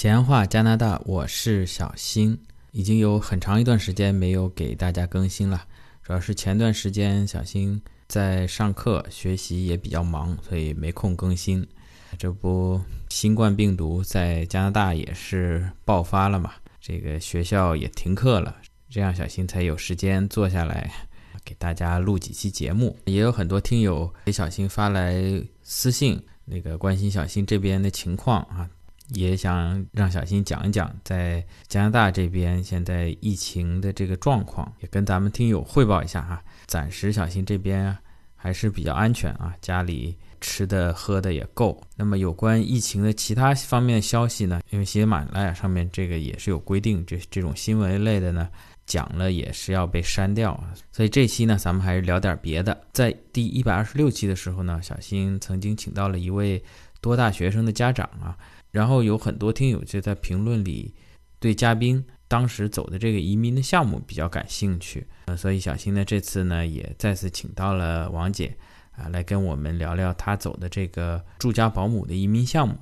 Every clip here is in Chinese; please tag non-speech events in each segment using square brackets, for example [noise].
闲话加拿大，我是小新，已经有很长一段时间没有给大家更新了，主要是前段时间小新在上课学习也比较忙，所以没空更新。这不，新冠病毒在加拿大也是爆发了嘛，这个学校也停课了，这样小新才有时间坐下来给大家录几期节目。也有很多听友给小新发来私信，那个关心小新这边的情况啊。也想让小新讲一讲在加拿大这边现在疫情的这个状况，也跟咱们听友汇报一下哈。暂时小新这边还是比较安全啊，家里吃的喝的也够。那么有关疫情的其他方面的消息呢？因为喜马拉雅上面这个也是有规定，这这种新闻类的呢讲了也是要被删掉啊。所以这期呢，咱们还是聊点别的。在第一百二十六期的时候呢，小新曾经请到了一位多大学生的家长啊。然后有很多听友就在评论里对嘉宾当时走的这个移民的项目比较感兴趣，呃，所以小新呢这次呢也再次请到了王姐啊来跟我们聊聊她走的这个住家保姆的移民项目。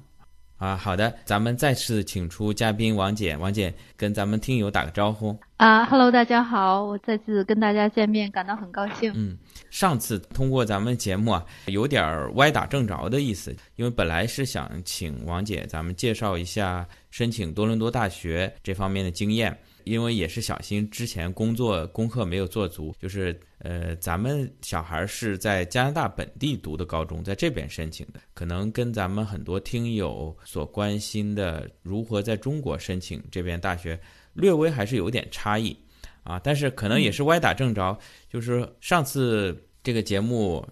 啊，好的，咱们再次请出嘉宾王姐，王姐跟咱们听友打个招呼。啊，Hello，大家好，我再次跟大家见面，感到很高兴。嗯，上次通过咱们节目啊，有点歪打正着的意思，因为本来是想请王姐咱们介绍一下申请多伦多大学这方面的经验。因为也是小新之前工作功课没有做足，就是呃，咱们小孩是在加拿大本地读的高中，在这边申请的，可能跟咱们很多听友所关心的如何在中国申请这边大学略微还是有点差异啊。但是可能也是歪打正着，就是上次这个节目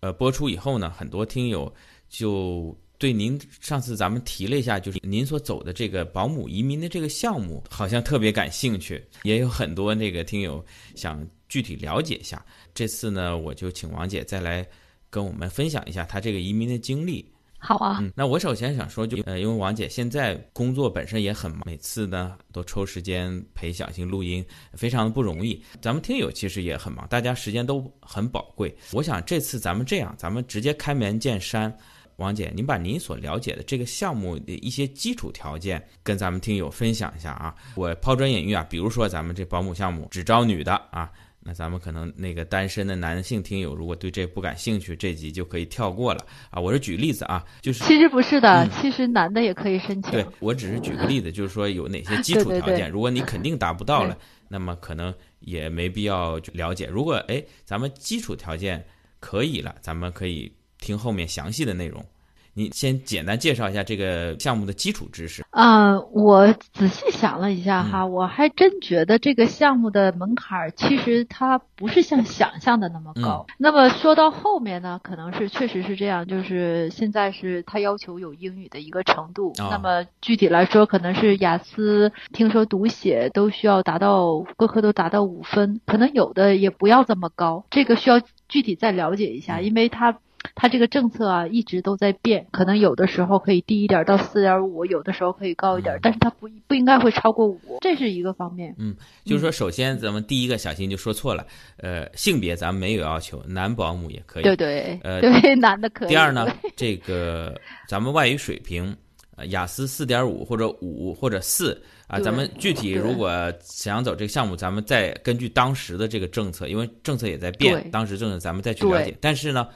呃播出以后呢，很多听友就。对您上次咱们提了一下，就是您所走的这个保姆移民的这个项目，好像特别感兴趣，也有很多那个听友想具体了解一下。这次呢，我就请王姐再来跟我们分享一下她这个移民的经历。好啊，嗯，那我首先想说，就呃，因为王姐现在工作本身也很忙，每次呢都抽时间陪小新录音，非常的不容易。咱们听友其实也很忙，大家时间都很宝贵。我想这次咱们这样，咱们直接开门见山。王姐，您把您所了解的这个项目的一些基础条件跟咱们听友分享一下啊。我抛砖引玉啊，比如说咱们这保姆项目只招女的啊，那咱们可能那个单身的男性听友如果对这不感兴趣，这集就可以跳过了啊。我是举例子啊，就是其实不是的，其实男的也可以申请。对我只是举个例子，就是说有哪些基础 [laughs] 条件，如果你肯定达不到了，那么可能也没必要了解。如果哎，咱们基础条件可以了，咱们可以。听后面详细的内容，你先简单介绍一下这个项目的基础知识。啊，我仔细想了一下哈，我还真觉得这个项目的门槛儿其实它不是像想象的那么高。那么说到后面呢，可能是确实是这样，就是现在是它要求有英语的一个程度。那么具体来说，可能是雅思，听说读写都需要达到各科都达到五分，可能有的也不要这么高。这个需要具体再了解一下，因为它。它这个政策啊一直都在变，可能有的时候可以低一点到四点五，有的时候可以高一点，但是它不不应该会超过五，这是一个方面。嗯，就是说，首先咱们第一个小心就说错了，呃，性别咱们没有要求，男保姆也可以。对对，呃，对，[laughs] 男的可以。第二呢，这个咱们外语水平，雅思四点五或者五或者四啊，咱们具体如果想走这个项目，咱们再根据当时的这个政策，因为政策也在变，当时政策咱们再去了解。但是呢。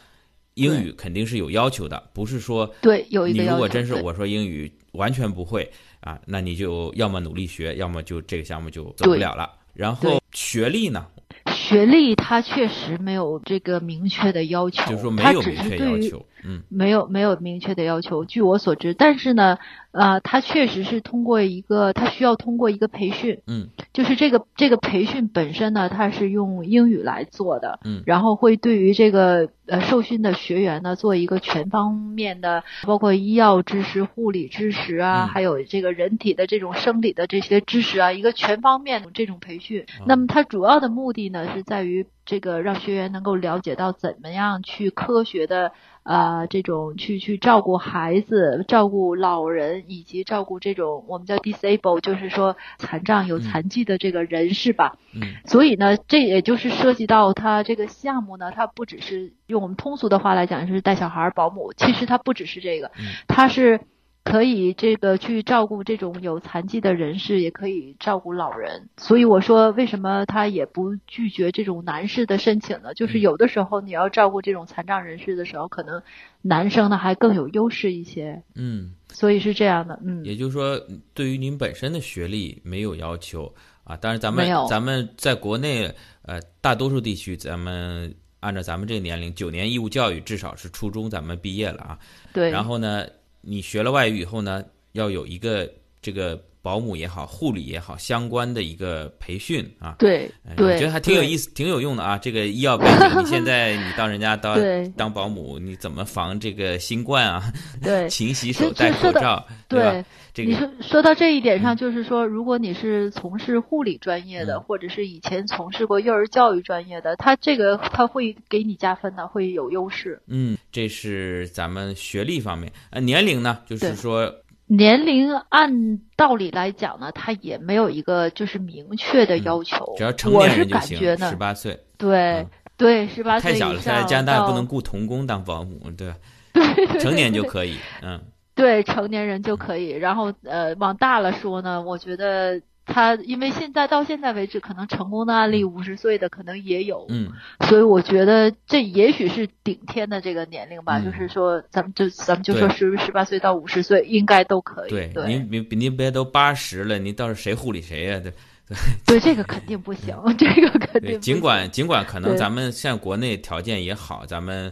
英语肯定是有要求的，不是说对有一个你如果真是我说英语完全不会啊，那你就要么努力学，要么就这个项目就走不了了。然后学历呢？学历它确实没有这个明确的要求，就是说没有明确要求，嗯，没有没有明确的要求。据我所知，但是呢。呃，它确实是通过一个，它需要通过一个培训，嗯，就是这个这个培训本身呢，它是用英语来做的，嗯，然后会对于这个呃受训的学员呢做一个全方面的，包括医药知识、护理知识啊，还有这个人体的这种生理的这些知识啊，一个全方面的这种培训。那么它主要的目的呢，是在于这个让学员能够了解到怎么样去科学的。啊，这种去去照顾孩子、照顾老人以及照顾这种我们叫 disable，就是说残障有残疾的这个人士吧。嗯。所以呢，这也就是涉及到他这个项目呢，它不只是用我们通俗的话来讲是带小孩保姆，其实它不只是这个，它是。可以这个去照顾这种有残疾的人士，也可以照顾老人。所以我说，为什么他也不拒绝这种男士的申请呢？就是有的时候你要照顾这种残障人士的时候，可能男生呢还更有优势一些。嗯，所以是这样的。嗯，也就是说，对于您本身的学历没有要求啊。当然，咱们咱们在国内呃大多数地区，咱们按照咱们这个年龄，九年义务教育至少是初中咱们毕业了啊。对。然后呢，你学了外语以后呢，要有一个这个保姆也好、护理也好相关的一个培训啊。对我觉得还挺有意思、挺有用的啊。这个医药背景，你现在你当人家当 [laughs] 当保姆，你怎么防这个新冠啊？[laughs] 对 [laughs] 勤洗手、戴口罩，对吧？这个你说说到这一点上，就是说，如果你是从事护理专业的，嗯或者是以前从事过幼儿教育专业的，他这个他会给你加分的，会有优势。嗯，这是咱们学历方面。呃，年龄呢，就是说，年龄按道理来讲呢，他也没有一个就是明确的要求。只要成年人就行十，八岁。对、嗯对，十八岁太小了，在加拿大到不能雇童工当保姆，对吧？[laughs] 成年就可以，嗯对成年人就可以。然后呃，往大了说呢，我觉得他因为现在到现在为止，可能成功的案例五十岁的可能也有，嗯。所以我觉得这也许是顶天的这个年龄吧，嗯。就是说咱们就咱们就说对十十八岁到五十岁应该都可以。对，对。您您您别都八十了，您到时候谁护理谁呀、对。[laughs] 对这个肯定不行，[laughs] 这个肯定尽管尽管可能咱们现在国内条件也好，咱们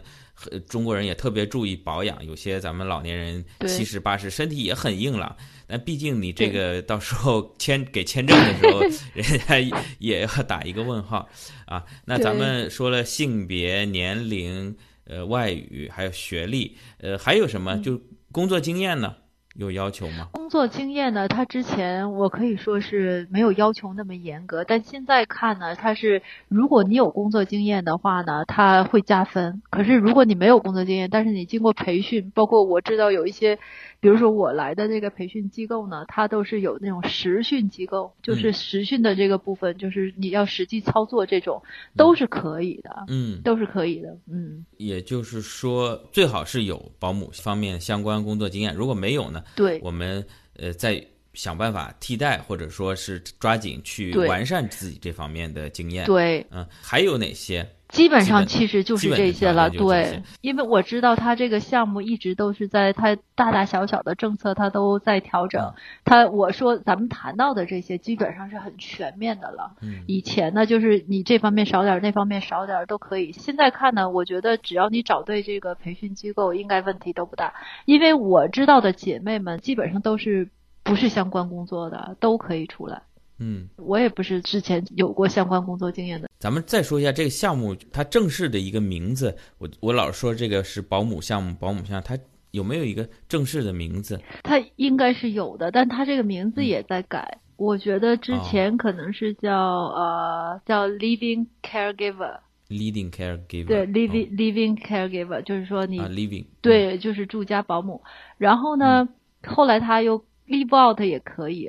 呃中国人也特别注意保养，有些咱们老年人七十八十身体也很硬朗，但毕竟你这个到时候签给签证的时候，[laughs] 人家也也要打一个问号啊。那咱们说了性别、年龄、呃外语还有学历，呃还有什么？嗯就工作经验呢？有要求吗？工作经验呢，他之前我可以说是没有要求那么严格，但现在看呢，他是如果你有工作经验的话呢，他会加分。可是如果你没有工作经验，但是你经过培训，包括我知道有一些，比如说我来的这个培训机构呢，它都是有那种实训机构，就是实训的这个部分，就是你要实际操作这种，都是可以的，嗯，都是可以的，嗯，也就是说，最好是有保姆方面相关工作经验，如果没有呢？对。我们呃再想办法替代，或者说是抓紧去完善自己这方面的经验。，对，嗯，还有哪些？基本上其实就是这些了，对，因为我知道他这个项目一直都是在他大大小小的政策，他都在调整。嗯他我说咱们谈到的这些基本上是很全面的了。嗯以前呢，就是你这方面少点儿，那方面少点儿都可以。现在看呢，我觉得只要你找对这个培训机构，应该问题都不大。因为我知道的姐妹们基本上都是不是相关工作的，都可以出来。嗯，我也不是之前有过相关工作经验的。咱们再说一下这个项目它正式的一个名字。我我老说这个是保姆项目，保姆项目，它有没有一个正式的名字？它应该是有的，但它这个名字也在改。我觉得之前可能是叫、呃叫 living caregiver，Leading caregiver，对哦 living、living caregiver，就是说你、啊，living，对就是住家保姆。然后呢，后来他又 live out 也可以，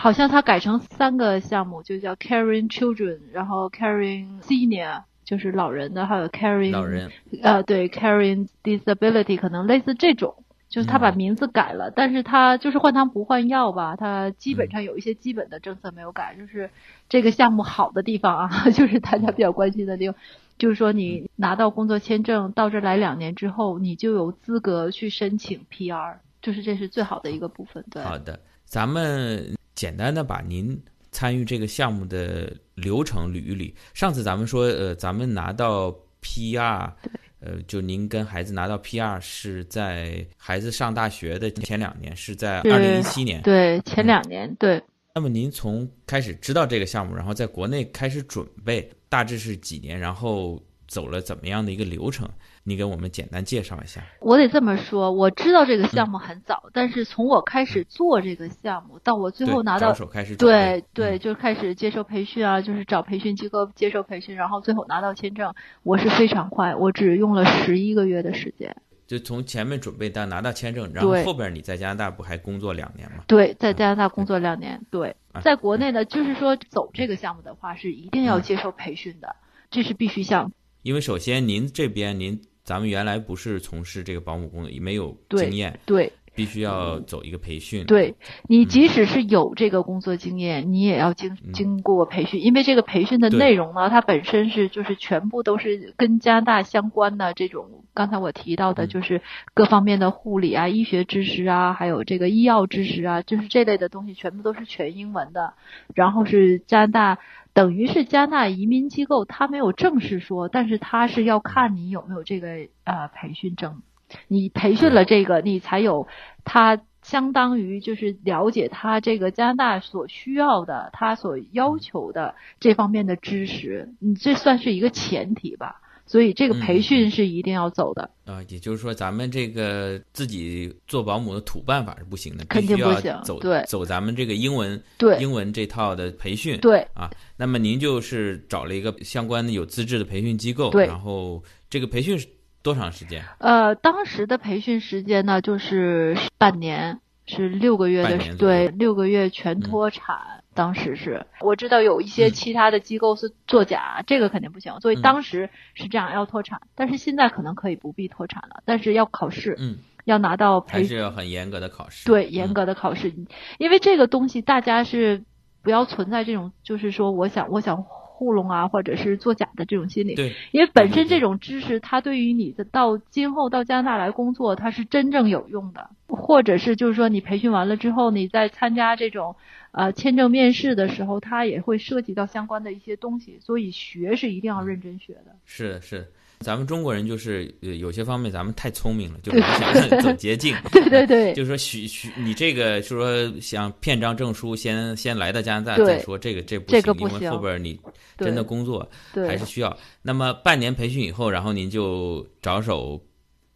好像他改成三个项目，就叫 caring children，然后 caring senior。就是老人的，还有 caring 老人，呃，对，carrying disability 可能类似这种，就是他把嗯名字改了，但是他就是换汤不换药吧，他基嗯本上有一些基本的政策没有改，就是这个项目好的地方啊，[laughs] 就是大家比较关心的地方，就是说你拿到工作签证到这儿来两年之后，你就有资格去申请 PR，就是这是最好的一个部分，对。好的，咱们简单的把您参与这个项目的流程捋一捋。上次咱们说，呃，咱们拿到 PR，呃，就您跟孩子拿到 PR 是在孩子上大学的前两年，是在对二零一七年。对，前两年，对，那么您从开始知道这个项目，然后在国内开始准备，大致是几年？然后走了怎么样的一个流程？你给我们简单介绍一下。我得这么说，我知道这个项目很早，但是从我开始做这个项目到我最后拿到着手开始对对，嗯就开始接受培训啊，就是找培训机构接受培训，然后最后拿到签证，我是非常快，我只用了十一个月的时间。就从前面准备到拿到签证，然后后边你在加拿大不还工作两年吗？对，在加拿大工作两年，对啊，在国内呢，就是说走这个项目的话，是一定要嗯接受培训的，这是必须项。因为首先您这边您咱们原来不是从事这个保姆工作，也没有经验，对必须要走一个培训。对你，即使是有这个工作经验，你也要经经过培训，因为这个培训的内容呢，它本身是就是全部都是跟加拿大相关的这种。刚才我提到的就是各方面的护理啊、医学知识啊，还有这个医药知识啊，就是这类的东西，全部都是全英文的。然后是加拿大，等于是加拿大移民机构，他没有正式说，但是他是要看你有没有这个呃培训证。你培训了这个，你才有他相当于就是了解他这个加拿大所需要的，他所要求的这方面的知识，你这算是一个前提吧。所以这个培训是一定要走的啊，也就是说，咱们这个自己做保姆的土办法是不行的，肯定不行。走对，走咱们这个英文对英文这套的培训对啊。那么您就是找了一个相关的有资质的培训机构，对，然后这个培训是多长时间？呃，当时的培训时间呢，就是半年，是六个月的，对，六个月全脱产。当时是我知道有一些其他的机构是作假，这个肯定不行。所以当时是这样要脱产，但是现在可能可以不必脱产了，但是要考试，嗯，要拿到还是很严格的考试，对，严格的考试，因为这个东西大家是不要存在这种，就是说我想我想糊弄啊，或者是作假的这种心理，对，因为本身这种知识它对于你的到今后到加拿大来工作，它是真正有用的，或者是就是说你培训完了之后，你在参加这种。呃，签证面试的时候，它也会涉及到相关的一些东西，所以学是一定要认真学的。是是，咱们中国人就是有些方面咱们太聪明了，[laughs] 就想走捷径。[laughs] 对对对，就是说许许你这个，就说想骗张证书，先先来到加拿大再说，这个这不行，因为后边你真的工作还是需要。那么半年培训以后，然后您就着手。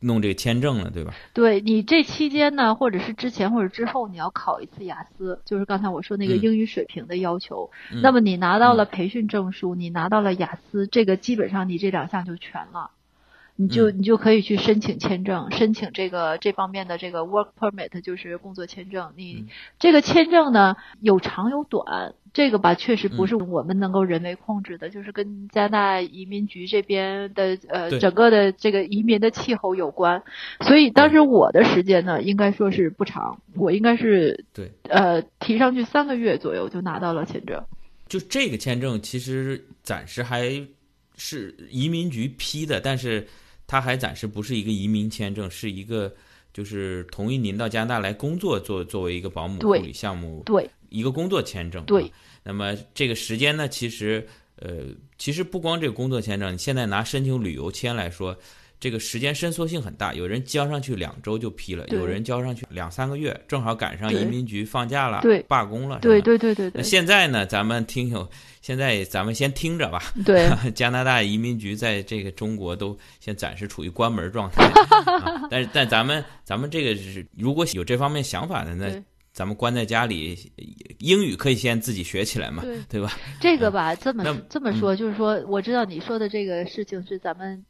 弄这个签证了，对吧？对你这期间呢，或者是之前或者之后，你要考一次雅思，就是刚才我说那个英语水平的要求。那么你拿到了培训证书，你拿到了雅思，这个基本上你这两项就全了，你就你就可以去申请签证，申请这个这方面的这个 work permit，就是工作签证。你这个签证呢，有长有短。这个吧，确实不是我们能够人为控制的，就是跟加拿大移民局这边的呃整个的这个移民的气候有关。所以当时我的时间呢，应该说是不长，我应该是对呃提上去三个月左右就拿到了签证。就这个签证其实暂时还是移民局批的，但是它还暂时不是一个移民签证，是一个就是同意您到加拿大来工作，作作为一个保姆护理项目。对。一个工作签证，对。那么这个时间呢？其实，呃，其实不光这个工作签证，你现在拿申请旅游签来说，这个时间伸缩性很大。有人交上去两周就批了，有人交上去两三个月，正好赶上移民局放假了，对罢工了。对对对对对。那现在呢？咱们听友，现在咱们先听着吧。对。[laughs] 加拿大移民局在这个中国都现暂时处于关门状态，[laughs] 但是但咱们咱们这个是如果有这方面想法的那。咱们关在家里，英语可以先自己学起来嘛，对吧？这个吧，这么这么说，就是说，我知道你说的这个事情是咱们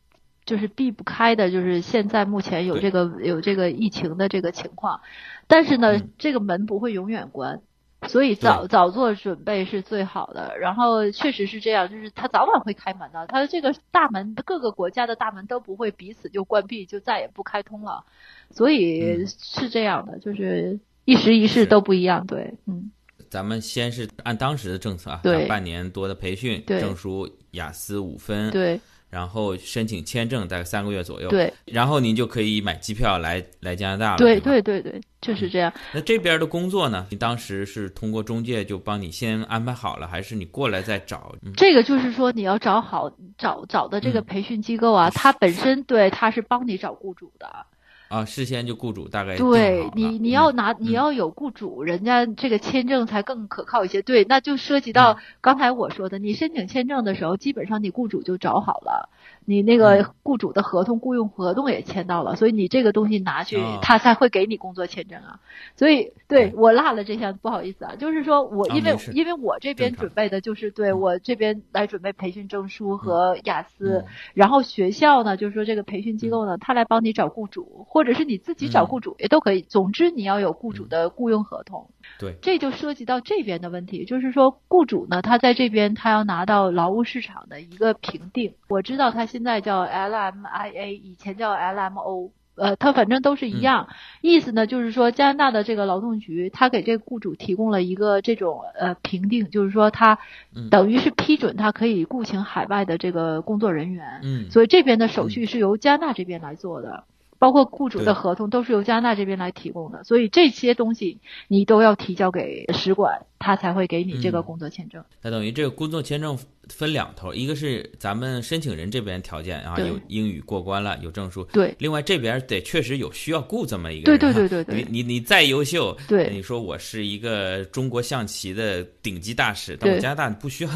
就是避不开的，就是现在目前有这个有这个疫情的这个情况，但是呢，这个门不会永远关，所以早早做准备是最好的。然后确实是这样，就是它早晚会开门的，它这个大门各个国家的大门都不会彼此就关闭，就再也不开通了，所以是这样的，就是。一时一事都不一样，对，嗯，咱们先是按当时的政策啊，对，半年多的培训，证书雅思五分，对，然后申请签证大概三个月左右，对，然后您就可以买机票来来加拿大了，对对对对，就是这样。那这边的工作呢？你当时是通过中介就帮你先安排好了，还是你过来再找？这个就是说你要找好找找的这个培训机构啊，他本身对他是帮你找雇主的。啊，事先就雇主大概对你，你要拿你要有雇主，人家这个签证才更可靠一些。对，那就涉及到刚才我说的，你申请签证的时候，基本上你雇主就找好了。你那个雇主的合同、雇佣合同也签到了，所以你这个东西拿去，他才会给你工作签证啊。所以，对我落了这项，不好意思啊。就是说我因为因为我这边准备的就是对我这边来准备培训证书和雅思，然后学校呢，就是说这个培训机构呢，他来帮你找雇主，或者是你自己找雇主也都可以。总之你要有雇主的雇佣合同。对，这就涉及到这边的问题，就是说雇主呢，他在这边他要拿到劳务市场的一个评定。我知道他。现在叫 LMIA，以前叫 LMO，呃，它反正都是一样，意思呢就是说加拿大的这个劳动局，他给这个雇主提供了一个这种呃评定，就是说他等于是批准他可以雇请海外的这个工作人员，嗯，所以这边的手续是由加拿大这边来做的。包括雇主的合同都是由加拿大这边来提供的，所以这些东西你都要提交给使馆，他才会给你这个工作签证。那等于这个工作签证分两头，一个是咱们申请人这边条件啊，有英语过关了，有证书。对。另外这边得确实有需要雇这么一个人。对对对对对。你你你再优秀，对，你说我是一个中国象棋的顶级大使，但我加拿大不需要。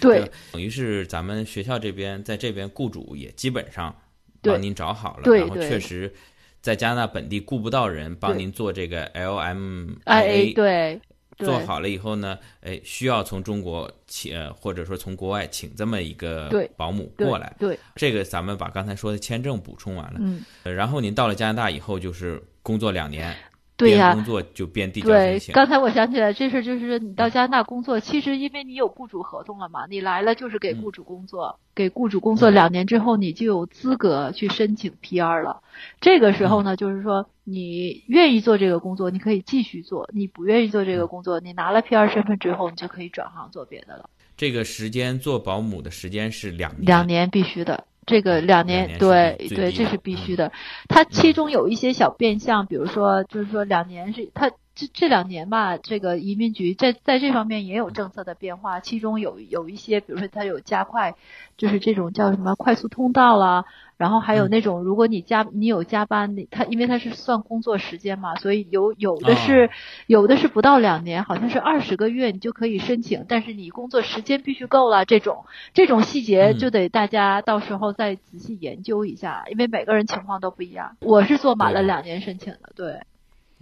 对。等于是咱们学校这边在这边雇主也基本上。帮您找好了，然后确实，在加拿大本地雇不到人帮您做这个 LMIA，对，做好了以后呢，哎，需要从中国请，或者说从国外请这么一个保姆过来，对，这个咱们把刚才说的签证补充完了，嗯，然后您到了加拿大以后就是工作两年。对呀，工作就边递交对，刚才我想起来，这事就是你到加拿大工作，其实因为你有雇主合同了嘛，你来了就是给雇主工作，给雇主工作两年之后，你就有资格去申请 PR 了。这个时候呢，就是说你愿意做这个工作，你可以继续做；你不愿意做这个工作，你拿了 PR 身份之后，你就可以转行做别的了。这个时间做保姆的时间是两年，两年必须的。这个两年，对对，这是必须的。它其中有一些小变相，比如说，就是说两年是它这这两年吧，这个移民局在在这方面也有政策的变化。其中有有一些，比如说它有加快，就是这种叫什么快速通道啦。然后还有那种，如果你加你有加班，你他因为它是算工作时间嘛，所以有有的是有的是不到两年，好像是二十个月你就可以申请，但是你工作时间必须够了。这种这种细节就得大家到时候再仔细研究一下，因为每个人情况都不一样。我是做满了两年申请的，对。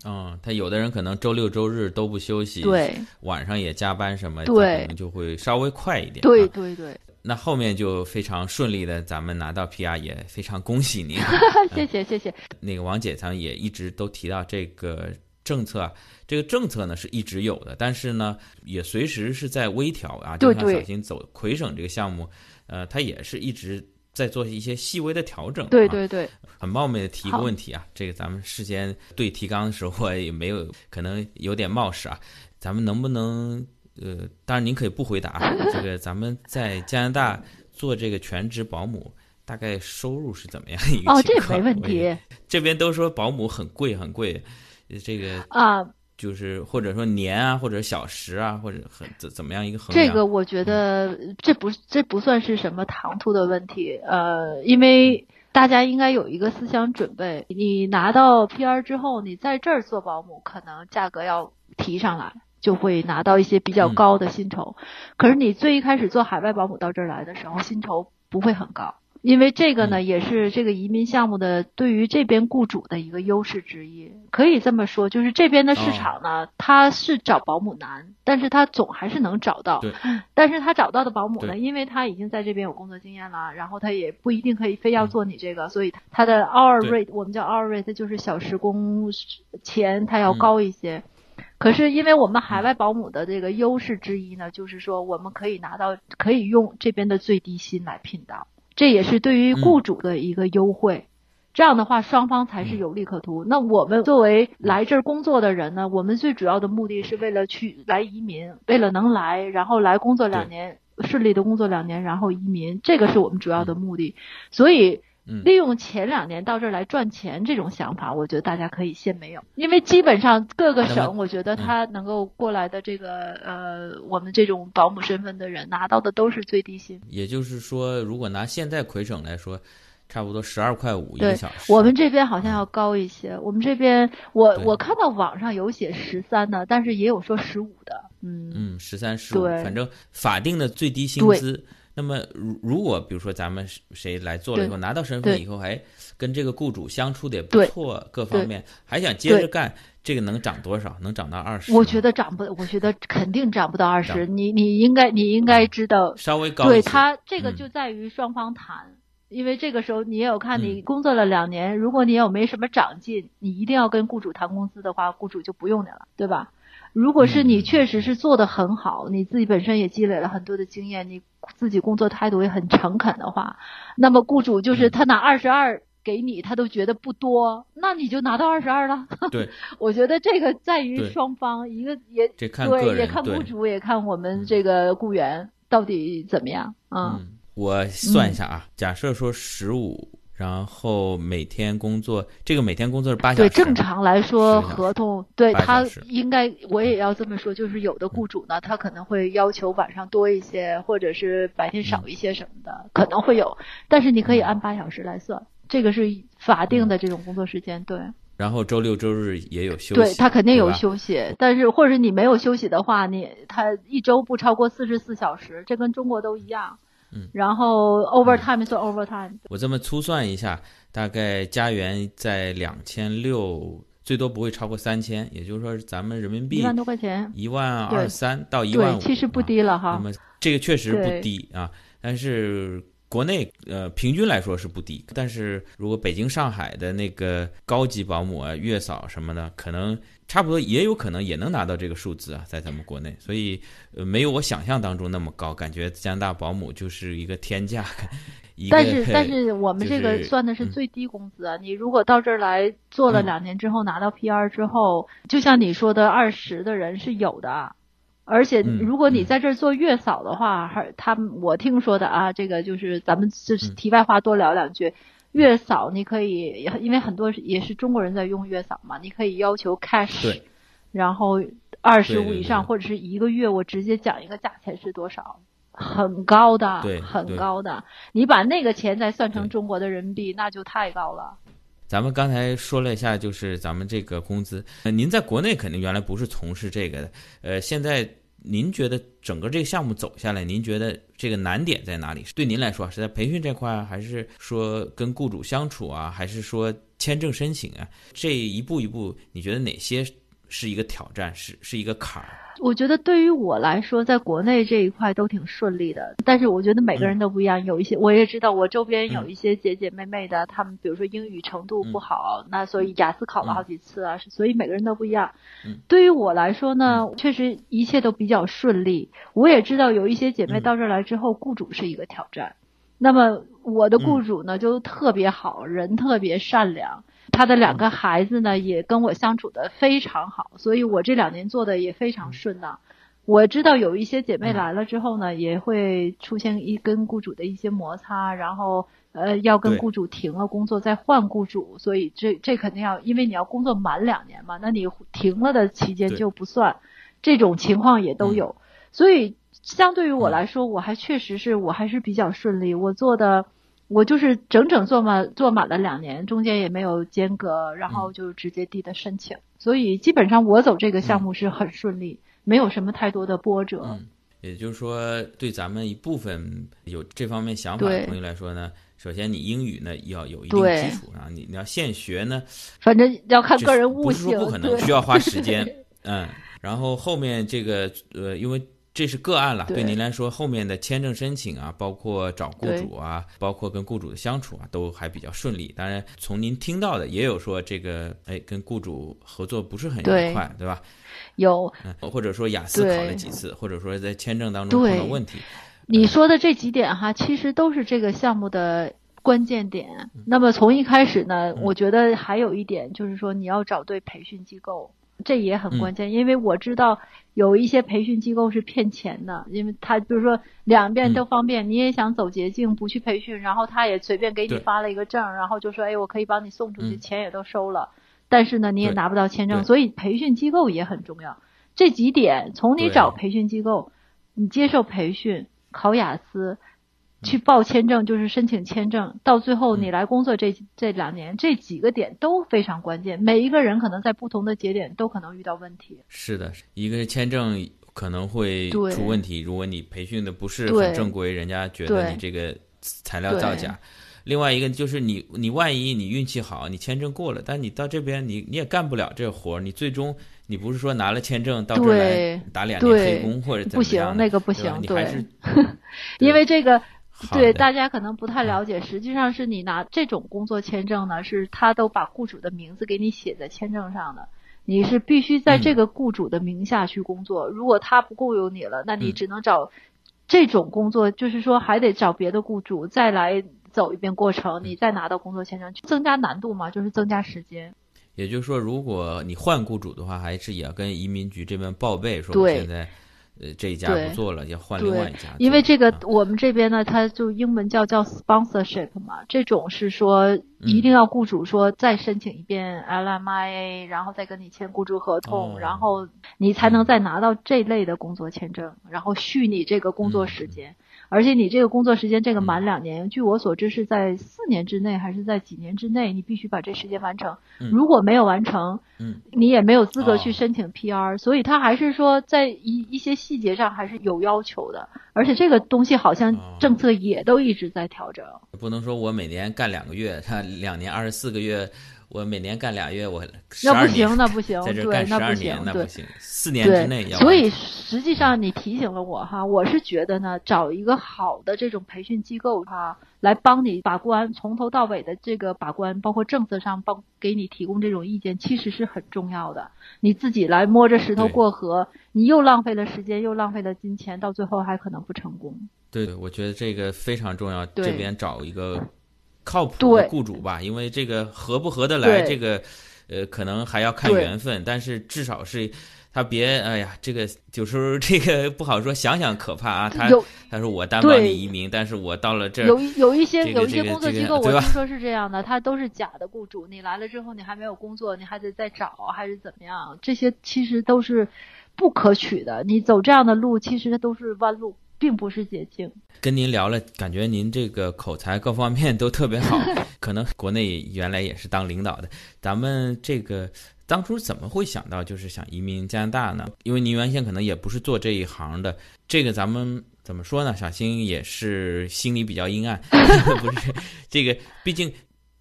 嗯，他有的人可能周六周日都不休息，对，晚上也加班什么，对，可能就会稍微快一点。对对对。那后面就非常顺利的，咱们拿到 PR 也非常恭喜您。[laughs] 谢谢谢谢。那个王姐咱们也一直都提到这个政策，这个政策呢是一直有的，但是呢也随时是在微调啊。就像小新走魁省这个项目，呃，它也是一直在做一些细微的调整。对对对。很冒昧的提一个问题啊，这个咱们事先对提纲的时候也没有，可能有点冒失啊，咱们能不能？呃，当然您可以不回答。这个咱们在加拿大做这个全职保姆，大概收入是怎么样一个情况？哦，这没问题。这边都说保姆很贵很贵，这个啊，就是或者说年啊，或者小时啊，或者很怎怎么样一个衡量？这个我觉得这不这不算是什么唐突的问题。呃，因为大家应该有一个思想准备，你拿到 PR 之后，你在这儿做保姆，可能价格要提上来。就会拿到一些比较高的薪酬，可是你最一开始做海外保姆到这儿来的时候，薪酬不会很高，因为这个呢也是这个移民项目的对于这边雇主的一个优势之一。可以这么说，就是这边的市场呢，他是找保姆难，但是他总还是能找到。但是他找到的保姆呢，因为他已经在这边有工作经验了，然后他也不一定可以非要做你这个，所以他的 hour rate 我们叫 hour rate 就是小时工钱，他要高一些。可是，因为我们海外保姆的这个优势之一呢，就是说我们可以拿到，可以用这边的最低薪来聘到，这也是对于雇主的一个优惠。这样的话，双方才是有利可图。那我们作为来这儿工作的人呢，我们最主要的目的是为了去来移民，为了能来，然后来工作两年，顺利的工作两年，然后移民，这个是我们主要的目的。所以。利用前两年到这儿来赚钱这种想法，我觉得大家可以先没有，因为基本上各个省，我觉得他能够过来的这个呃，我们这种保姆身份的人拿到的都是最低薪。也就是说，如果拿现在魁省来说，差不多十二块五一个小时。我们这边好像要高一些，我们这边我我看到网上有写十三的，但是也有说十五的。嗯嗯，十三十五，反正法定的最低薪资。那么，如如果比如说咱们谁来做了以后拿到身份以后，还跟这个雇主相处的也不错，各方面还想接着干，这个能涨多少？能涨到二十？我觉得涨不，我觉得肯定涨不到二十。你你应该你应该知道，稍微高对他这个就在于双方谈，因为这个时候你也有看你工作了两年，如果你有没什么长进，你一定要跟雇主谈工资的话，雇主就不用你了，对吧？如果是你确实是做的很好，你自己本身也积累了很多的经验，你自己工作态度也很诚恳的话，那么雇主就是他拿二十二给你，他都觉得不多，那你就拿到二十二了。对，[laughs] 我觉得这个在于双方，一个也对，也看雇主，也看我们这个雇员到底怎么样嗯，我算一下啊，假设说十五。然后每天工作，这个每天工作是八小时。对，正常来说，合同对他应该，我也要这么说，就是有的雇主呢，他可能会要求晚上多一些，或者是白天少一些什么的，可能会有。但是你可以按八小时来算，这个是法定的这种工作时间。对。然后周六周日也有休息。对他肯定有休息，但是或者你没有休息的话，你他一周不超过四十四小时，这跟中国都一样。嗯，然后 overtime 是 overtime。我这么粗算一下，大概加元在两千六，最多不会超过三千，也就是说咱们人民币一万多块钱，一万二三到一万五，其实不低了哈。那么这个确实不低啊，但是国内呃平均来说是不低，但是如果北京、上海的那个高级保姆啊、月嫂什么的，可能。差不多也有可能也能拿到这个数字啊，在咱们国内，所以呃没有我想象当中那么高，感觉加拿大保姆就是一个天价。[laughs] 但是但是我们这个算的是最低工资啊，你如果到这儿来做了两年之后拿到 PR 之后，就像你说的二十的人是有的，而且如果你在这儿做月嫂的话，还他们我听说的啊，这个就是咱们就是题外话多聊两句。月嫂，你可以，因为很多也是中国人在用月嫂嘛，你可以要求 cash，然后二十五以上或者是一个月，我直接讲一个价钱是多少，很高的，很高的。你把那个钱再算成中国的人民币，那就太高了。咱们刚才说了一下，就是咱们这个工资，您在国内肯定原来不是从事这个的，呃，现在。您觉得整个这个项目走下来，您觉得这个难点在哪里？对您来说是在培训这块，还是说跟雇主相处啊，还是说签证申请啊？这一步一步，你觉得哪些是一个挑战，是是一个坎儿？我觉得对于我来说，在国内这一块都挺顺利的。但是我觉得每个人都不一样，有一些我也知道，我周边有一些姐姐妹妹的，他们比如说英语程度不好，那所以雅思考了好几次啊，所以每个人都不一样。对于我来说呢，确实一切都比较顺利。我也知道有一些姐妹到这儿来之后，雇主是一个挑战。那么我的雇主呢，就特别好人，特别善良。他的两个孩子呢，也跟我相处的非常好，所以我这两年做的也非常顺当。我知道有一些姐妹来了之后呢，也会出现一跟雇主的一些摩擦，然后呃要跟雇主停了工作再换雇主，所以这这肯定要，因为你要工作满两年嘛，那你停了的期间就不算。这种情况也都有，所以相对于我来说，我还确实是我还是比较顺利，我做的。我就是整整做满做满了两年，中间也没有间隔，然后就直接递的申请，所以基本上我走这个项目是很顺利，没有什么太多的波折。嗯，也就是说，对咱们一部分有这方面想法的朋友来说呢，首先你英语呢要有一定基础啊，你你要现学呢，反正要看个人悟性，不是说不可能，需要花时间。[laughs] 嗯，然后后面这个呃，因为。这是个案了，对您来说，后面的签证申请啊，包括找雇主啊，包括跟雇主的相处啊，都还比较顺利。当然，从您听到的，也有说这个，哎，跟雇主合作不是很愉快，对吧？有，或者说雅思考了几次，或者说在签证当中碰到问题。你说的这几点哈，其实都是这个项目的关键点。那么从一开始呢，我觉得还有一点就是说，你要找对培训机构。这也很关键，因为我知道有一些培训机构是骗钱的，因为他比如说两边都方便，你也想走捷径不去培训，然后他也随便给你发了一个证，然后就说哎我可以帮你送出去，钱也都收了，但是呢你也拿不到签证，所以培训机构也很重要。这几点从你找培训机构，你接受培训，考雅思。去报签证就是申请签证，到最后你来工作这这两年，这几个点都非常关键。每一个人可能在不同的节点都可能遇到问题。是的，一个是签证可能会出问题，如果你培训的不是很正规，人家觉得你这个材料造假。另外一个就是你你万一你运气好，你签证过了，但你到这边你你也干不了这活儿，你最终你不是说拿了签证到这来打两年黑工或者怎么样？不行，那个不行，你还是，[laughs] 因为这个。对，大家可能不太了解，实际上是你拿这种工作签证呢，是他都把雇主的名字给你写在签证上的，你是必须在这个雇主的名下去工作。如果他不雇佣你了，那你只能找这种工作，就是说还得找别的雇主再来走一遍过程，你再拿到工作签证，增加难度嘛，就是增加时间。也就是说，如果你换雇主的话，还是也要跟移民局这边报备，说现在。呃，这一家不做了，要换另外一家。因为这个，我们这边呢，它就英文叫叫 sponsorship 嘛，这种是说一定要雇主说再申请一遍 LMIA，然后再跟你签雇主合同，然后你才能再拿到这类的工作签证，然后续你这个工作时间。而且你这个工作时间这个满两年，据我所知是在四年之内还是在几年之内，你必须把这时间完成。如果没有完成，你也没有资格去申请 PR。所以他还是说在一一些细节上还是有要求的。而且这个东西好像政策也都一直在调整。不能说我每年干两个月，他两年二十四个月。我每年干俩月，我那不行，那不行，[laughs] 在这干十二年，那不行，四年之内要。所以实际上你提醒了我哈，我是觉得呢，找一个好的这种培训机构哈，来帮你把关，从头到尾的这个把关，包括政策上帮给你提供这种意见，其实是很重要的。你自己来摸着石头过河，你又浪费了时间，又浪费了金钱，到最后还可能不成功。对，我觉得这个非常重要。这边找一个。靠谱的雇主吧，因为这个合不合得来，这个，呃，可能还要看缘分。但是至少是，他别，哎呀，这个有时候这个不好说，想想可怕啊。他他说我担保你移民，但是我到了这儿，有有一些有一些工作机构，我听说是这样的，他都是假的雇主。你来了之后，你还没有工作，你还得再找，还是怎么样？这些其实都是不可取的。你走这样的路，其实都是弯路。并不是捷径。跟您聊了，感觉您这个口才各方面都特别好。[laughs] 可能国内原来也是当领导的，咱们这个当初怎么会想到就是想移民加拿大呢？因为您原先可能也不是做这一行的。这个咱们怎么说呢？小新也是心里比较阴暗，[laughs] 不是这个。毕竟，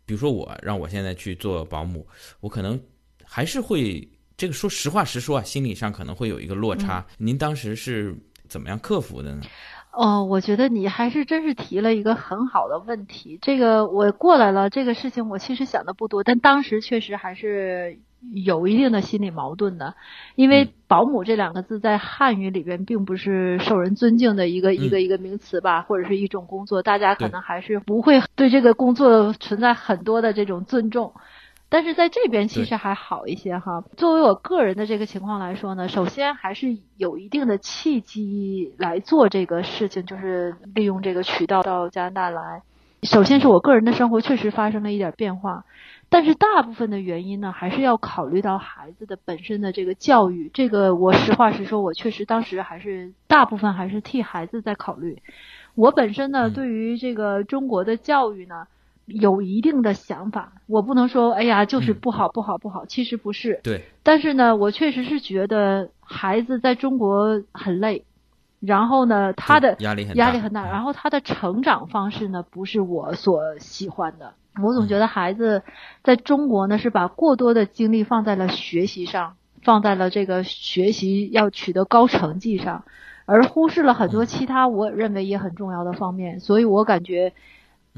比如说我让我现在去做保姆，我可能还是会这个说实话实说啊，心理上可能会有一个落差。您当时是？怎么样克服的呢？哦，我觉得你还是真是提了一个很好的问题。这个我过来了，这个事情我其实想的不多，但当时确实还是有一定的心理矛盾的，因为保姆这两个字在汉语里边并不是受人尊敬的一个一个一个名词吧，或者是一种工作，大家可能还是不会对这个工作存在很多的这种尊重。但是在这边其实还好一些哈。作为我个人的这个情况来说呢，首先还是有一定的契机来做这个事情，就是利用这个渠道到加拿大来。首先是我个人的生活确实发生了一点变化，但是大部分的原因呢，还是要考虑到孩子的本身的这个教育。这个我实话实说，我确实当时还是大部分还是替孩子在考虑。我本身呢，对于这个中国的教育呢。有一定的想法，我不能说，哎呀，就是不好，不好，不好。其实不是。对。但是呢，我确实是觉得孩子在中国很累，然后呢，他的压力很压力很大，然后他的成长方式呢，不是我所喜欢的。我总觉得孩子在中国呢，是把过多的精力放在了学习上，放在了这个学习要取得高成绩上，而忽视了很多其他我认为也很重要的方面。所以我感觉。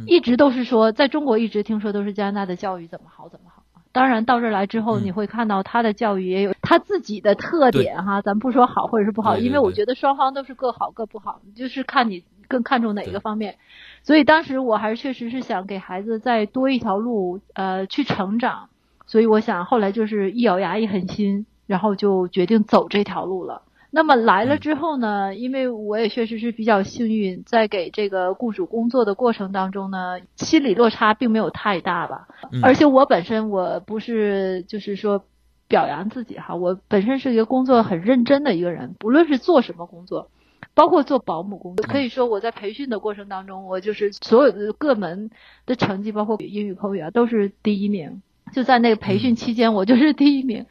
一直都是说，在中国一直听说都是加拿大的教育怎么好怎么好。当然到这儿来之后，你会看到他的教育也有他自己的特点哈。咱不说好或者是不好，因为我觉得双方都是各好各不好，就是看你更看重哪一个方面。所以当时我还是确实是想给孩子再多一条路呃去成长，所以我想后来就是一咬牙一狠心，然后就决定走这条路了。那么来了之后呢？因为我也确实是比较幸运，在给这个雇主工作的过程当中呢，心理落差并没有太大吧。而且我本身我不是就是说表扬自己哈，我本身是一个工作很认真的一个人，不论是做什么工作，包括做保姆工作，可以说我在培训的过程当中，我就是所有的各门的成绩，包括英语口语啊，都是第一名。就在那个培训期间，我就是第一名。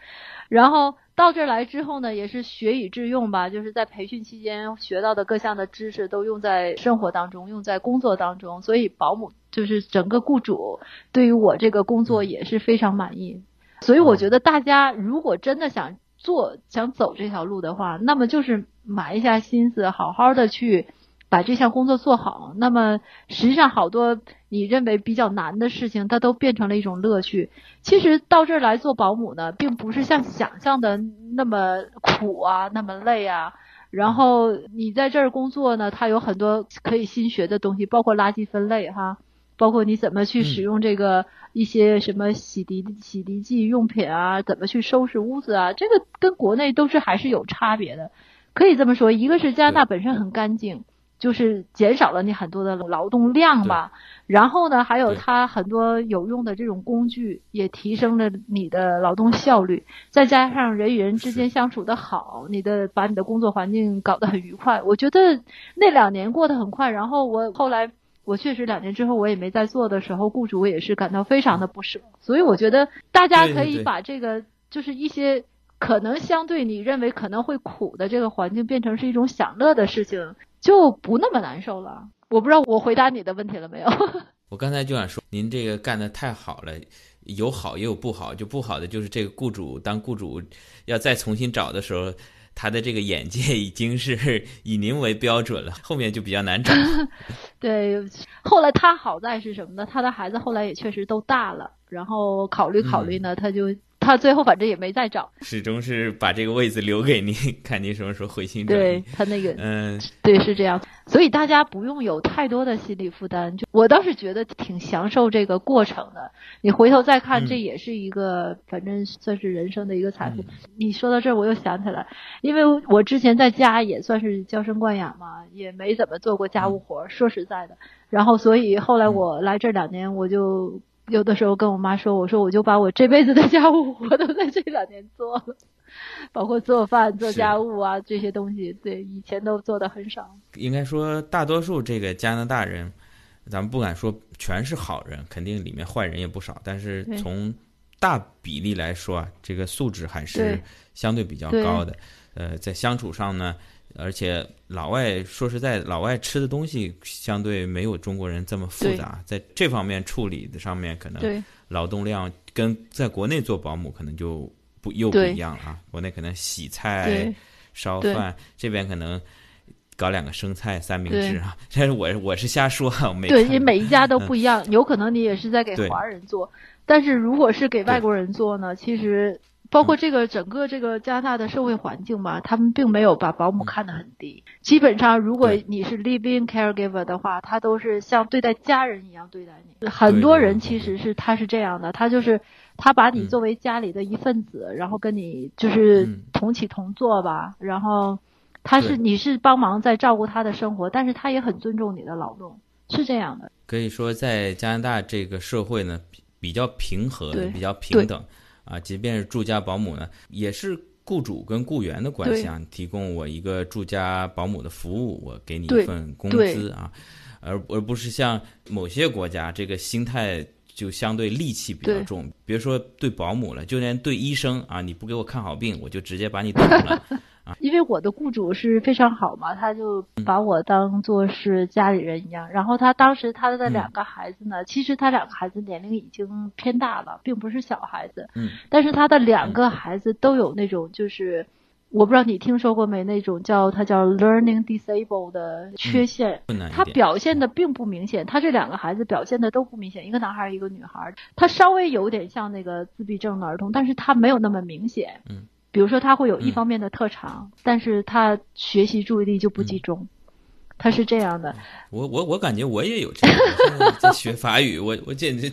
然后。到这儿来之后呢，也是学以致用吧，就是在培训期间学到的各项的知识都用在生活当中，用在工作当中，所以保姆就是整个雇主对于我这个工作也是非常满意。所以我觉得大家如果真的想做、想走这条路的话，那么就是埋一下心思，好好的去。把这项工作做好，那么实际上好多你认为比较难的事情，它都变成了一种乐趣。其实到这儿来做保姆呢，并不是像想象的那么苦啊，那么累啊。然后你在这儿工作呢，它有很多可以新学的东西，包括垃圾分类哈，包括你怎么去使用这个一些什么洗涤洗涤剂用品啊，怎么去收拾屋子啊，这个跟国内都是还是有差别的。可以这么说，一个是加拿大本身很干净。就是减少了你很多的劳动量吧，然后呢，还有它很多有用的这种工具，也提升了你的劳动效率。再加上人与人之间相处的好，你的把你的工作环境搞得很愉快。我觉得那两年过得很快。然后我后来，我确实两年之后我也没在做的时候，雇主也是感到非常的不舍。所以我觉得大家可以把这个就是一些可能相对你认为可能会苦的这个环境，变成是一种享乐的事情。就不那么难受了。我不知道我回答你的问题了没有？[laughs] 我刚才就想说，您这个干的太好了，有好也有不好。就不好的就是这个雇主当雇主要再重新找的时候，他的这个眼界已经是以您为标准了，后面就比较难找。[laughs] 对，后来他好在是什么呢？他的孩子后来也确实都大了，然后考虑考虑呢，他就。他最后反正也没再找，始终是把这个位子留给您，[laughs] 看您什么时候回心转意。对他那个，嗯，对，是这样。所以大家不用有太多的心理负担。就我倒是觉得挺享受这个过程的。你回头再看，这也是一个，反正算是人生的一个财富。你说到这儿，我又想起来，因为我之前在家也算是娇生惯养嘛，也没怎么做过家务活。说实在的，然后所以后来我来这两年，我就。有的时候跟我妈说，我说我就把我这辈子的家务 [laughs] 活都在这两年做了，包括做饭、做家务啊这些东西，对以前都做的很少。应该说，大多数这个加拿大人，咱们不敢说全是好人，肯定里面坏人也不少。但是从大比例来说啊，这个素质还是相对比较高的。呃，在相处上呢。而且老外说实在，老外吃的东西相对没有中国人这么复杂，在这方面处理的上面，可能劳动量跟在国内做保姆可能就不又不一样了啊。国内可能洗菜、烧饭，这边可能搞两个生菜三明治啊。[laughs] 但是我我是瞎说，没对，因为每一家都不一样，有可能你也是在给华人做，但是如果是给外国人做呢，其实。包括这个整个这个加拿大的社会环境吧，他们并没有把保姆看得很低。基本上，如果你是 living caregiver 的话，他都是像对待家人一样对待你。很多人其实是他是这样的，他就是他把你作为家里的一份子，然后跟你就是同起同坐吧。然后他是你是帮忙在照顾他的生活，但是他也很尊重你的劳动，是这样的。可以说，在加拿大这个社会呢，比较平和，比较平等。啊，即便是住家保姆呢，也是雇主跟雇员的关系啊。提供我一个住家保姆的服务，我给你一份工资啊，而而不是像某些国家，这个心态就相对戾气比较重。别说对保姆了，就连对医生啊，你不给我看好病，我就直接把你怼了。因为我的雇主是非常好嘛，他就把我当做是家里人一样。然后他当时他的两个孩子呢，其实他两个孩子年龄已经偏大了，并不是小孩子。嗯。但是他的两个孩子都有那种，就是我不知道你听说过没？那种叫他叫 learning disable 的缺陷。他表现的并不明显，他这两个孩子表现的都不明显，一个男孩一个女孩。他稍微有点像那个自闭症的儿童，但是他没有那么明显。嗯。比如说他会有一方面的特长，但是他学习注意力就不集中，他是这样的。我我我感觉我也有这样，在学法语，我我简直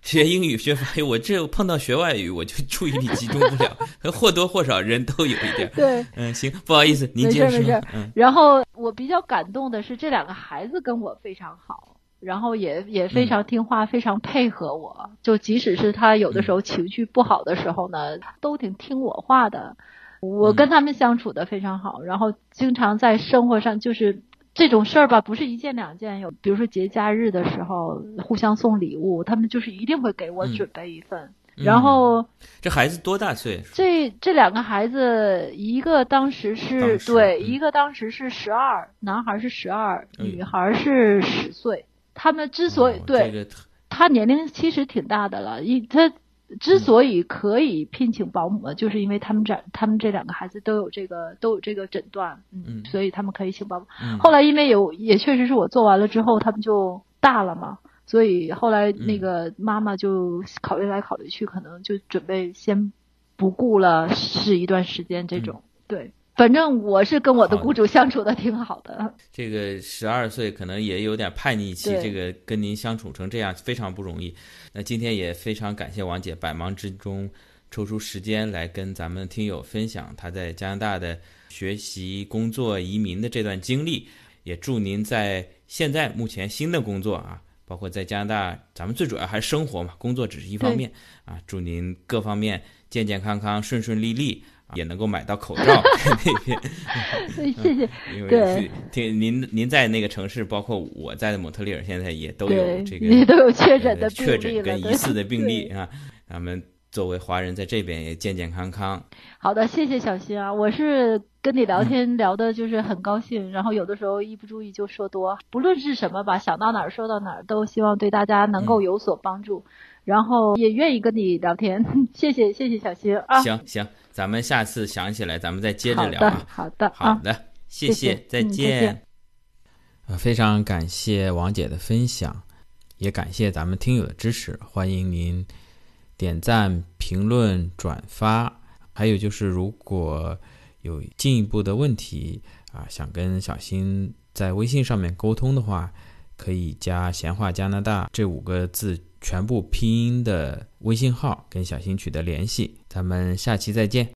学英语学法语，我这碰到学外语我就注意力集中不了，或多或少人都有一点。[laughs] 对，嗯，行，不好意思，您接着说。嗯，然后我比较感动的是这两个孩子跟我非常好。然后也也非常听话，非常配合我。就即使是他有的时候情绪不好的时候呢，都挺听我话的。我跟他们相处的非常好，然后经常在生活上就是这种事儿吧，不是一件两件。有比如说节假日的时候，互相送礼物，他们就是一定会给我准备一份。然后这孩子多大岁？这这两个孩子，一个当时是对，一个当时是十二，男孩是十二，女孩是十岁。他们之所以对，他年龄其实挺大的了。一他之所以可以聘请保姆，就是因为他们这他们这两个孩子都有这个都有这个诊断，嗯，所以他们可以请保姆。后来因为有也确实是我做完了之后，他们就大了嘛，所以后来那个妈妈就考虑来考虑去，可能就准备先不顾了，试一段时间这种。对，反正我是跟我的雇主相处的挺好的。这个十二岁可能也有点叛逆期，这个跟您相处成这样非常不容易。那今天也非常感谢王姐百忙之中抽出时间来跟咱们听友分享她在加拿大的学习、工作、移民的这段经历。也祝您在现在目前新的工作啊，包括在加拿大，咱们最主要还是生活嘛，工作只是一方面啊。祝您各方面健健康康、顺顺利利。也能够买到口罩 [laughs] 那边，[laughs] 谢谢。因为听您您在那个城市，包括我在的蒙特利尔，现在也都有这个，也都有确诊的确诊跟疑似的病例啊。咱们作为华人在这边也健健康康。好的，谢谢小新啊，我是跟你聊天聊的就是很高兴，然后有的时候一不注意就说多，不论是什么吧，想到哪儿说到哪儿，都希望对大家能够有所帮助，然后也愿意跟你聊天。[laughs] 谢谢谢谢小新啊。行行。咱们下次想起来，咱们再接着聊啊。好的，好的，谢谢，再见。呃，非常感谢王姐的分享，也感谢咱们听友的支持。欢迎您点赞、评论、转发。还有就是，如果有进一步的问题啊，想跟小新在微信上面沟通的话，可以加“闲话加拿大”这五个字。全部拼音的微信号跟小新取得联系，咱们下期再见。